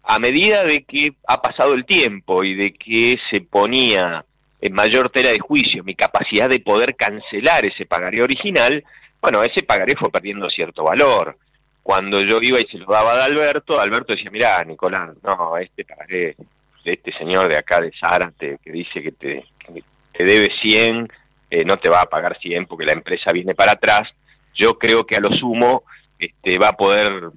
a medida de que ha pasado el tiempo y de que se ponía en mayor tela de juicio mi capacidad de poder cancelar ese pagaré original, bueno, ese pagaré fue perdiendo cierto valor. Cuando yo iba y se lo daba a Alberto, Alberto decía, mirá, Nicolás, no, este pagaré este señor de acá de Zárate que dice que te, te debe 100, eh, no te va a pagar 100 porque la empresa viene para atrás. Yo creo que a lo sumo este, va a poder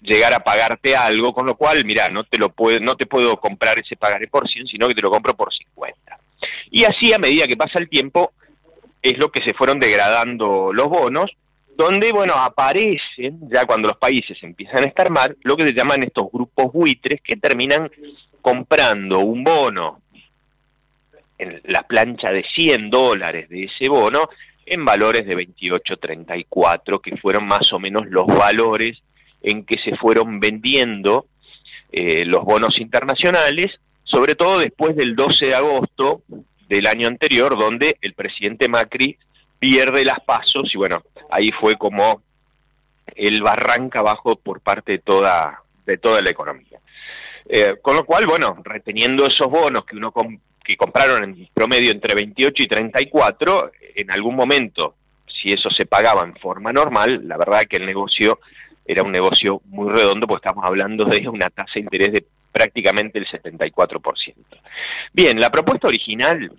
llegar a pagarte algo, con lo cual, mira, no te lo puedo, no te puedo comprar ese pagaré por 100, sino que te lo compro por 50. Y así a medida que pasa el tiempo, es lo que se fueron degradando los bonos, donde, bueno, aparecen, ya cuando los países empiezan a estar mal, lo que se llaman estos grupos buitres que terminan comprando un bono en la plancha de 100 dólares de ese bono en valores de 28.34, que fueron más o menos los valores en que se fueron vendiendo eh, los bonos internacionales sobre todo después del 12 de agosto del año anterior, donde el presidente Macri pierde las pasos y bueno, ahí fue como el barranca abajo por parte de toda, de toda la economía. Eh, con lo cual, bueno, reteniendo esos bonos que uno que compraron en promedio entre 28 y 34, en algún momento, si eso se pagaba en forma normal, la verdad que el negocio era un negocio muy redondo, porque estamos hablando de una tasa de interés de prácticamente el 74%. Bien, la propuesta original,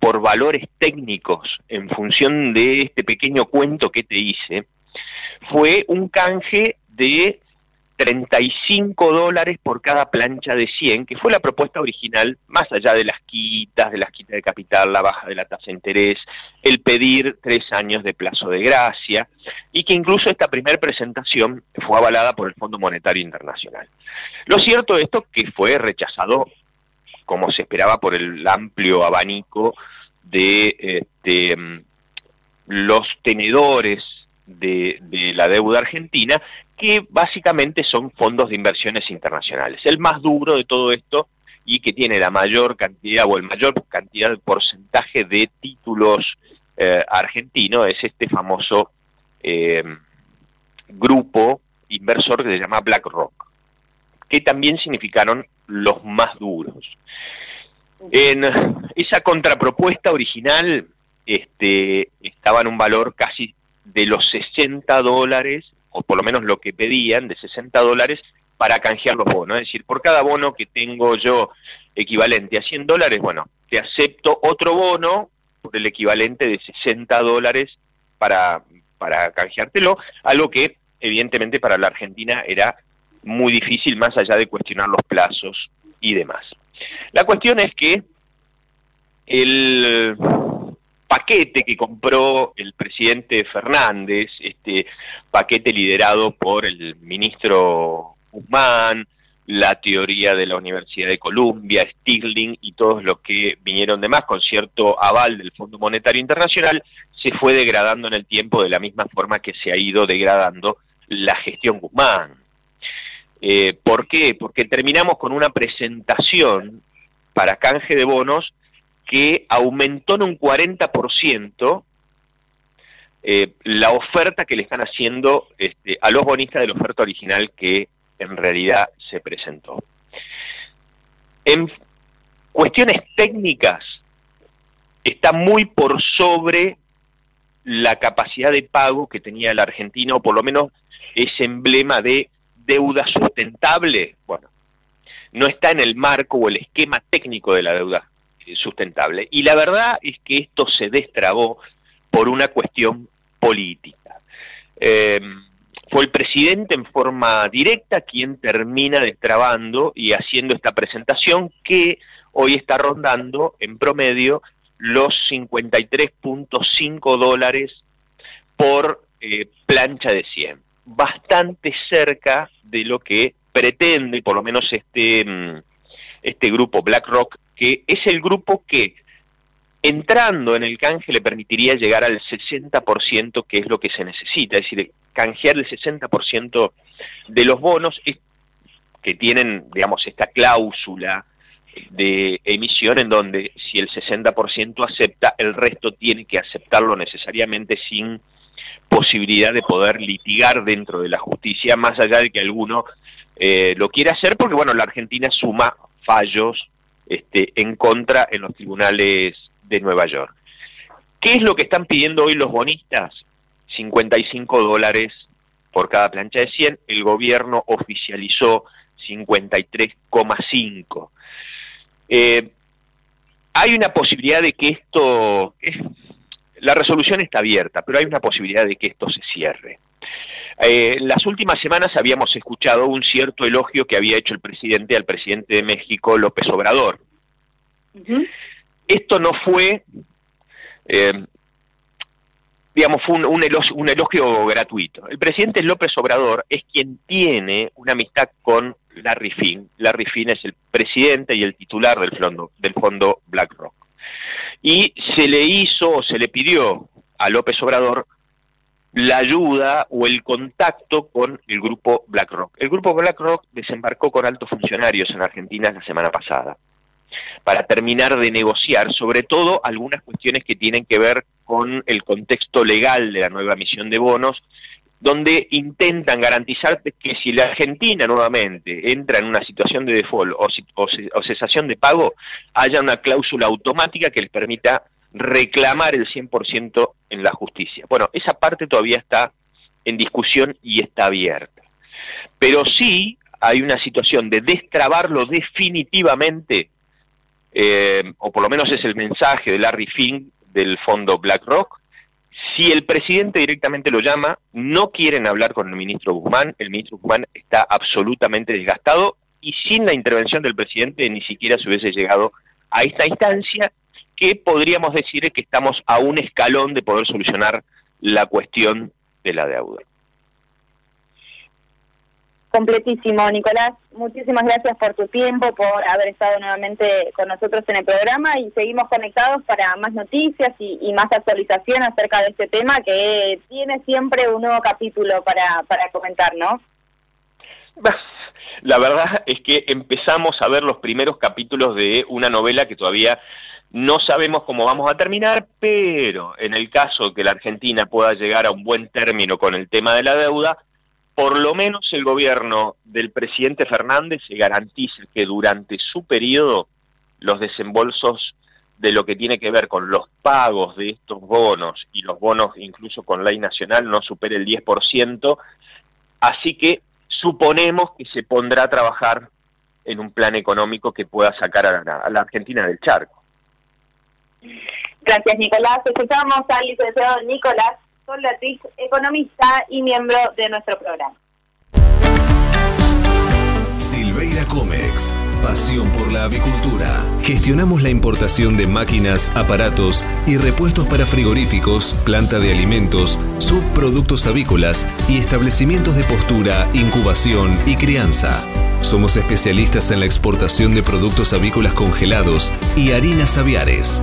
por valores técnicos, en función de este pequeño cuento que te hice, fue un canje de 35 dólares por cada plancha de 100, que fue la propuesta original, más allá de las quitas, de las quitas de capital, la baja de la tasa de interés, el pedir tres años de plazo de gracia, y que incluso esta primera presentación fue avalada por el Fondo Monetario Internacional. Lo cierto de esto que fue rechazado, como se esperaba, por el amplio abanico de este, los tenedores de, la deuda argentina, que básicamente son fondos de inversiones internacionales. El más duro de todo esto y que tiene la mayor cantidad o el mayor cantidad de porcentaje de títulos eh, argentinos es este famoso eh, grupo inversor que se llama BlackRock, que también significaron los más duros. En esa contrapropuesta original este, estaba en un valor casi de los 60 dólares, o por lo menos lo que pedían, de 60 dólares para canjear los bonos. Es decir, por cada bono que tengo yo equivalente a 100 dólares, bueno, te acepto otro bono por el equivalente de 60 dólares para, para canjeártelo, algo que evidentemente para la Argentina era muy difícil más allá de cuestionar los plazos y demás. La cuestión es que el paquete que compró el presidente Fernández, este paquete liderado por el ministro Guzmán, la teoría de la Universidad de Columbia, Stirling y todos los que vinieron de más con cierto aval del Fondo Monetario Internacional, se fue degradando en el tiempo de la misma forma que se ha ido degradando la gestión Guzmán. Eh, ¿Por qué? Porque terminamos con una presentación para canje de bonos que aumentó en un 40% eh, la oferta que le están haciendo este, a los bonistas de la oferta original que en realidad se presentó. En cuestiones técnicas, está muy por sobre la capacidad de pago que tenía el argentino, o por lo menos ese emblema de deuda sustentable, bueno, no está en el marco o el esquema técnico de la deuda sustentable. Y la verdad es que esto se destrabó por una cuestión política. Eh, fue el presidente en forma directa quien termina destrabando y haciendo esta presentación que hoy está rondando en promedio los 53.5 dólares por eh, plancha de 100, bastante cerca de lo que pretende, por lo menos este, mm, este grupo BlackRock, que es el grupo que entrando en el canje le permitiría llegar al 60%, que es lo que se necesita, es decir, canjear el 60% de los bonos que tienen, digamos, esta cláusula de emisión en donde si el 60% acepta, el resto tiene que aceptarlo necesariamente sin posibilidad de poder litigar dentro de la justicia, más allá de que alguno eh, lo quiera hacer, porque bueno, la Argentina suma fallos este, en contra en los tribunales de Nueva York. ¿Qué es lo que están pidiendo hoy los bonistas? 55 dólares por cada plancha de 100. El gobierno oficializó 53,5. Eh, hay una posibilidad de que esto, la resolución está abierta, pero hay una posibilidad de que esto se cierre. Eh, las últimas semanas habíamos escuchado un cierto elogio que había hecho el presidente al presidente de México, López Obrador. Esto no fue, eh, digamos, fue un, elogio, gratuito. El presidente López Obrador es quien tiene una amistad con Larry Finn. Larry Finn es el presidente y el titular del fondo, del fondo BlackRock. Y se le hizo o se le pidió a López Obrador la ayuda o el contacto con el grupo BlackRock. El grupo BlackRock desembarcó con altos funcionarios en Argentina la semana pasada para terminar de negociar, sobre todo algunas cuestiones que tienen que ver con el contexto legal de la nueva emisión de bonos, donde intentan garantizar que si la Argentina nuevamente entra en una situación de default o, o cesación de pago, haya una cláusula automática que les permita reclamar el 100% en la justicia. Bueno, esa parte todavía está en discusión y está abierta. Pero sí hay una situación de destrabarlo definitivamente, eh, o por lo menos es el mensaje de Larry Fink del fondo BlackRock. Si el presidente directamente lo llama, no quieren hablar con el ministro Guzmán, el ministro Guzmán está absolutamente desgastado y sin la intervención del presidente ni siquiera se hubiese llegado a esta instancia que podríamos decir que estamos a un escalón de poder solucionar la cuestión de la deuda. Completísimo, Nicolás. Muchísimas gracias por tu tiempo, por haber estado nuevamente con nosotros en el programa y seguimos conectados para más noticias y, más actualización acerca de este tema que tiene siempre un nuevo capítulo para, para comentar, ¿no? La verdad es que empezamos a ver los primeros capítulos de una novela que todavía no sabemos cómo vamos a terminar, pero en el caso que la Argentina pueda llegar a un buen término con el tema de la deuda, por lo menos el gobierno del presidente Fernández se garantice que durante su periodo los desembolsos de lo que tiene que ver con los pagos de estos bonos y los bonos incluso con ley nacional no supere el 10%, así que suponemos que se pondrá a trabajar en un plan económico que pueda sacar a la, a la Argentina del charco. Gracias, Nicolás. Escuchamos al licenciado Nicolás Soldatic, economista y miembro de nuestro programa. Silveira Comex, pasión por la avicultura. Gestionamos la importación de máquinas, aparatos y repuestos para frigoríficos, planta de alimentos, subproductos avícolas y establecimientos de postura, incubación y crianza. Somos especialistas en la exportación de productos avícolas congelados y harinas aviares.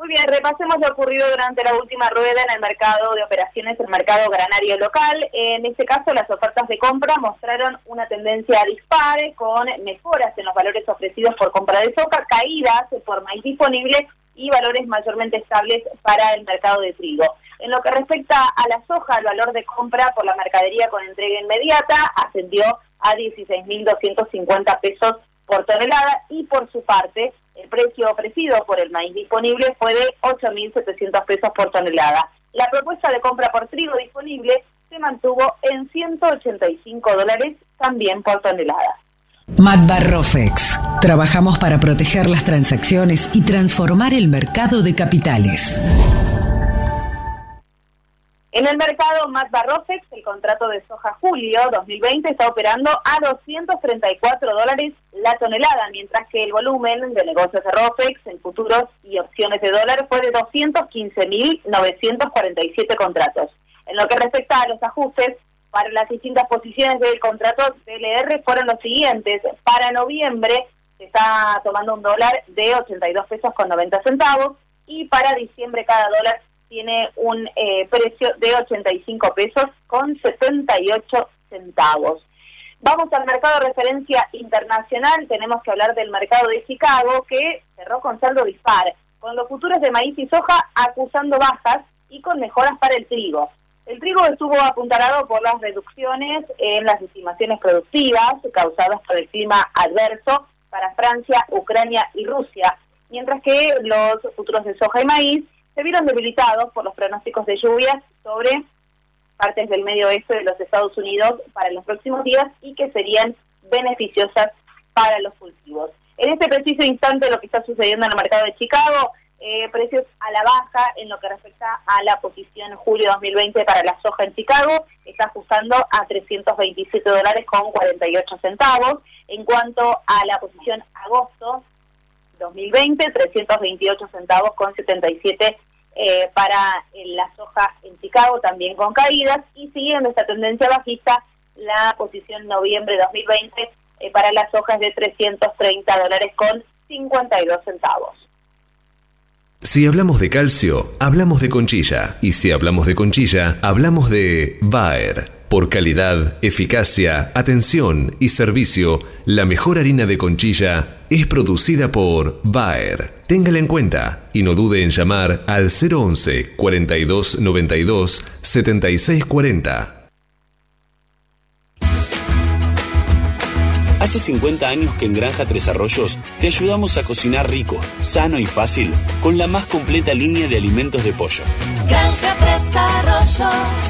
Muy bien, repasemos lo ocurrido durante la última rueda en el mercado de operaciones, el mercado granario local. En este caso, las ofertas de compra mostraron una tendencia dispare con mejoras en los valores ofrecidos por compra de soja, caídas por maíz disponible y valores mayormente estables para el mercado de trigo. En lo que respecta a la soja, el valor de compra por la mercadería con entrega inmediata ascendió a 16.250 pesos por tonelada y por su parte el precio ofrecido por el maíz disponible fue de 8.700 pesos por tonelada. La propuesta de compra por trigo disponible se mantuvo en 185 dólares también por tonelada. Matbarrofex. Trabajamos para proteger las transacciones y transformar el mercado de capitales. En el mercado Mazda Rofex, el contrato de soja julio 2020 está operando a 234 dólares la tonelada, mientras que el volumen de negocios de Rofex en futuros y opciones de dólar fue de 215.947 contratos. En lo que respecta a los ajustes, para las distintas posiciones del contrato DLR fueron los siguientes. Para noviembre se está tomando un dólar de 82 pesos con 90 centavos y para diciembre cada dólar tiene un eh, precio de 85 pesos con 78 centavos. Vamos al mercado de referencia internacional, tenemos que hablar del mercado de Chicago que cerró con saldo dispar, con los futuros de maíz y soja acusando bajas y con mejoras para el trigo. El trigo estuvo apuntalado por las reducciones en las estimaciones productivas causadas por el clima adverso para Francia, Ucrania y Rusia, mientras que los futuros de soja y maíz se vieron debilitados por los pronósticos de lluvias sobre partes del medio oeste de los Estados Unidos para los próximos días y que serían beneficiosas para los cultivos. En este preciso instante lo que está sucediendo en el mercado de Chicago, eh, precios a la baja en lo que respecta a la posición julio 2020 para la soja en Chicago, está ajustando a 327 dólares con 48 centavos. En cuanto a la posición agosto 2020, 328 centavos con 77 eh, para la soja en Chicago, también con caídas, y siguiendo esta tendencia bajista, la posición noviembre 2020 eh, para las hojas de 330 dólares con 52 centavos. Si hablamos de calcio, hablamos de conchilla. Y si hablamos de conchilla, hablamos de Bayer. Por calidad, eficacia, atención y servicio, la mejor harina de conchilla es producida por Bayer. Téngala en cuenta y no dude en llamar al 011 42 92 76 40. Hace 50 años que en Granja Tres Arroyos te ayudamos a cocinar rico, sano y fácil con la más completa línea de alimentos de pollo. Granja Tres Arroyos,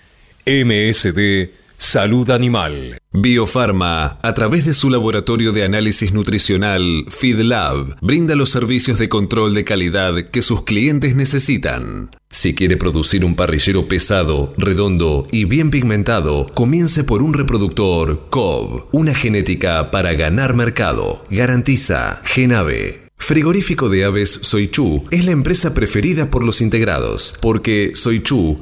MSD Salud Animal. Biofarma, a través de su laboratorio de análisis nutricional, FeedLab, brinda los servicios de control de calidad que sus clientes necesitan. Si quiere producir un parrillero pesado, redondo y bien pigmentado, comience por un reproductor COB, una genética para ganar mercado. Garantiza Genave. Frigorífico de Aves Soichu es la empresa preferida por los integrados, porque Soichu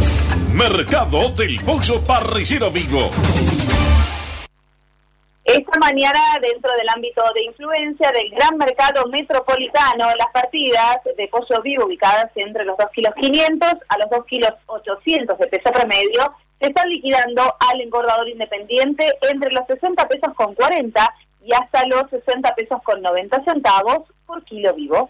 Mercado del Pollo Parrillero Vivo. Esta mañana, dentro del ámbito de influencia del gran mercado metropolitano, las partidas de pollo vivo ubicadas entre los 2 kilos 500 a los 2 kilos 800 de peso promedio se están liquidando al engordador independiente entre los 60 pesos con 40 y hasta los 60 pesos con 90 centavos por kilo vivo.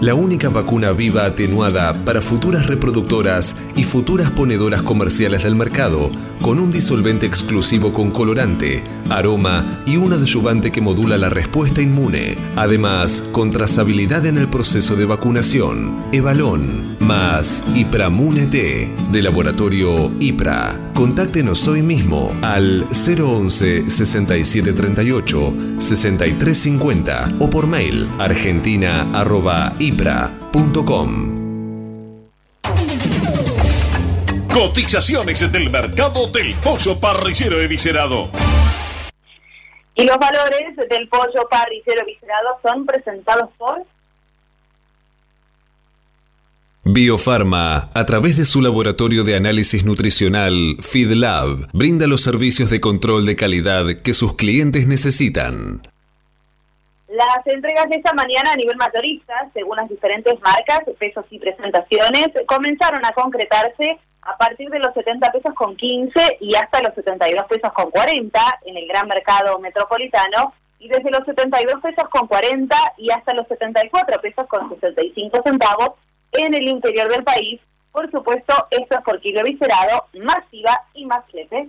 la única vacuna viva atenuada para futuras reproductoras y futuras ponedoras comerciales del mercado, con un disolvente exclusivo con colorante, aroma y un adyuvante que modula la respuesta inmune. Además, con trazabilidad en el proceso de vacunación. Evalón más Ipramune T de laboratorio IPRA. Contáctenos hoy mismo al 011 6738 6350 o por mail argentina.ipra.com. Cotizaciones del mercado del pollo parricero eviscerado. Y los valores del pollo parricero eviscerado son presentados por Biofarma, a través de su laboratorio de análisis nutricional, FeedLab, brinda los servicios de control de calidad que sus clientes necesitan. Las entregas de esta mañana a nivel mayorista, según las diferentes marcas, pesos y presentaciones, comenzaron a concretarse a partir de los 70 pesos con 15 y hasta los 72 pesos con 40 en el gran mercado metropolitano y desde los 72 pesos con 40 y hasta los 74 pesos con 65 centavos en el interior del país. Por supuesto, esto es por kilo viscerado, más IVA y más flete.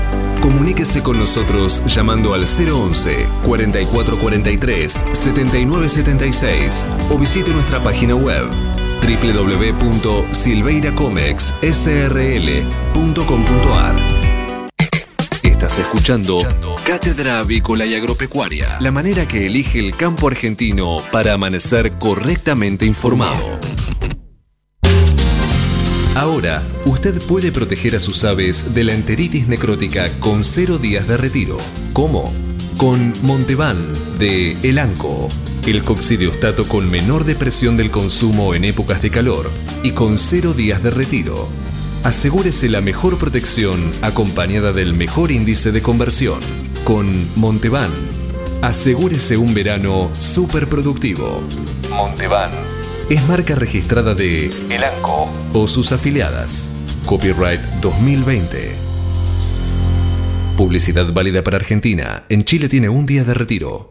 Comuníquese con nosotros llamando al 011 4443 7976 o visite nuestra página web www.silveiracomexsrl.com.ar. Estás escuchando Cátedra Avícola y Agropecuaria, la manera que elige el campo argentino para amanecer correctamente informado. Ahora, usted puede proteger a sus aves de la enteritis necrótica con cero días de retiro. ¿Cómo? Con Montevan de Elanco, el coccidiostato con menor depresión del consumo en épocas de calor y con cero días de retiro. Asegúrese la mejor protección acompañada del mejor índice de conversión. Con Montevan, asegúrese un verano súper productivo. Montevan es marca registrada de Elanco o sus afiliadas. Copyright 2020. Publicidad válida para Argentina. En Chile tiene un día de retiro.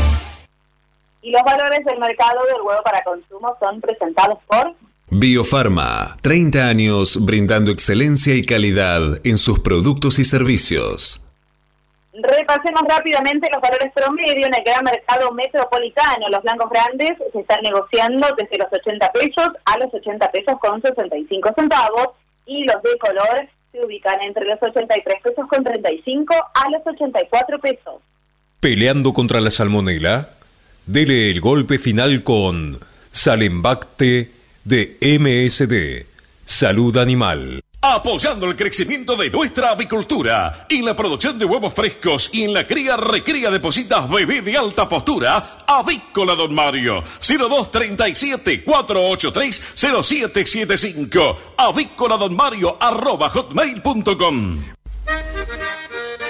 Y los valores del mercado del huevo para consumo son presentados por Biofarma, 30 años brindando excelencia y calidad en sus productos y servicios. Repasemos rápidamente los valores promedio en el gran mercado metropolitano. Los blancos grandes se están negociando desde los 80 pesos a los 80 pesos con 65 centavos y los de color se ubican entre los 83 pesos con 35 a los 84 pesos. Peleando contra la salmonela, dele el golpe final con Salembacte de MSD, Salud Animal. Apoyando el crecimiento de nuestra avicultura y la producción de huevos frescos y en la cría recría de positas bebé de alta postura, Avícola Don Mario, 0237 483 0775, avícola don Mario arroba hotmail.com.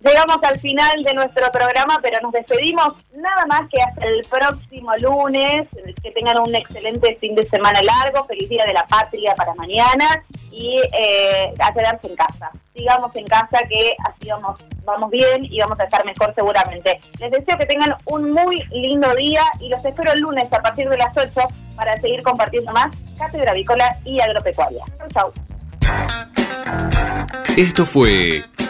Llegamos al final de nuestro programa, pero nos despedimos nada más que hasta el próximo lunes. Que tengan un excelente fin de semana largo, feliz día de la patria para mañana y eh, a quedarse en casa. Sigamos en casa que así vamos, vamos bien y vamos a estar mejor seguramente. Les deseo que tengan un muy lindo día y los espero el lunes a partir de las 8 para seguir compartiendo más Cátedra Avícola y Agropecuaria. Chau, Esto fue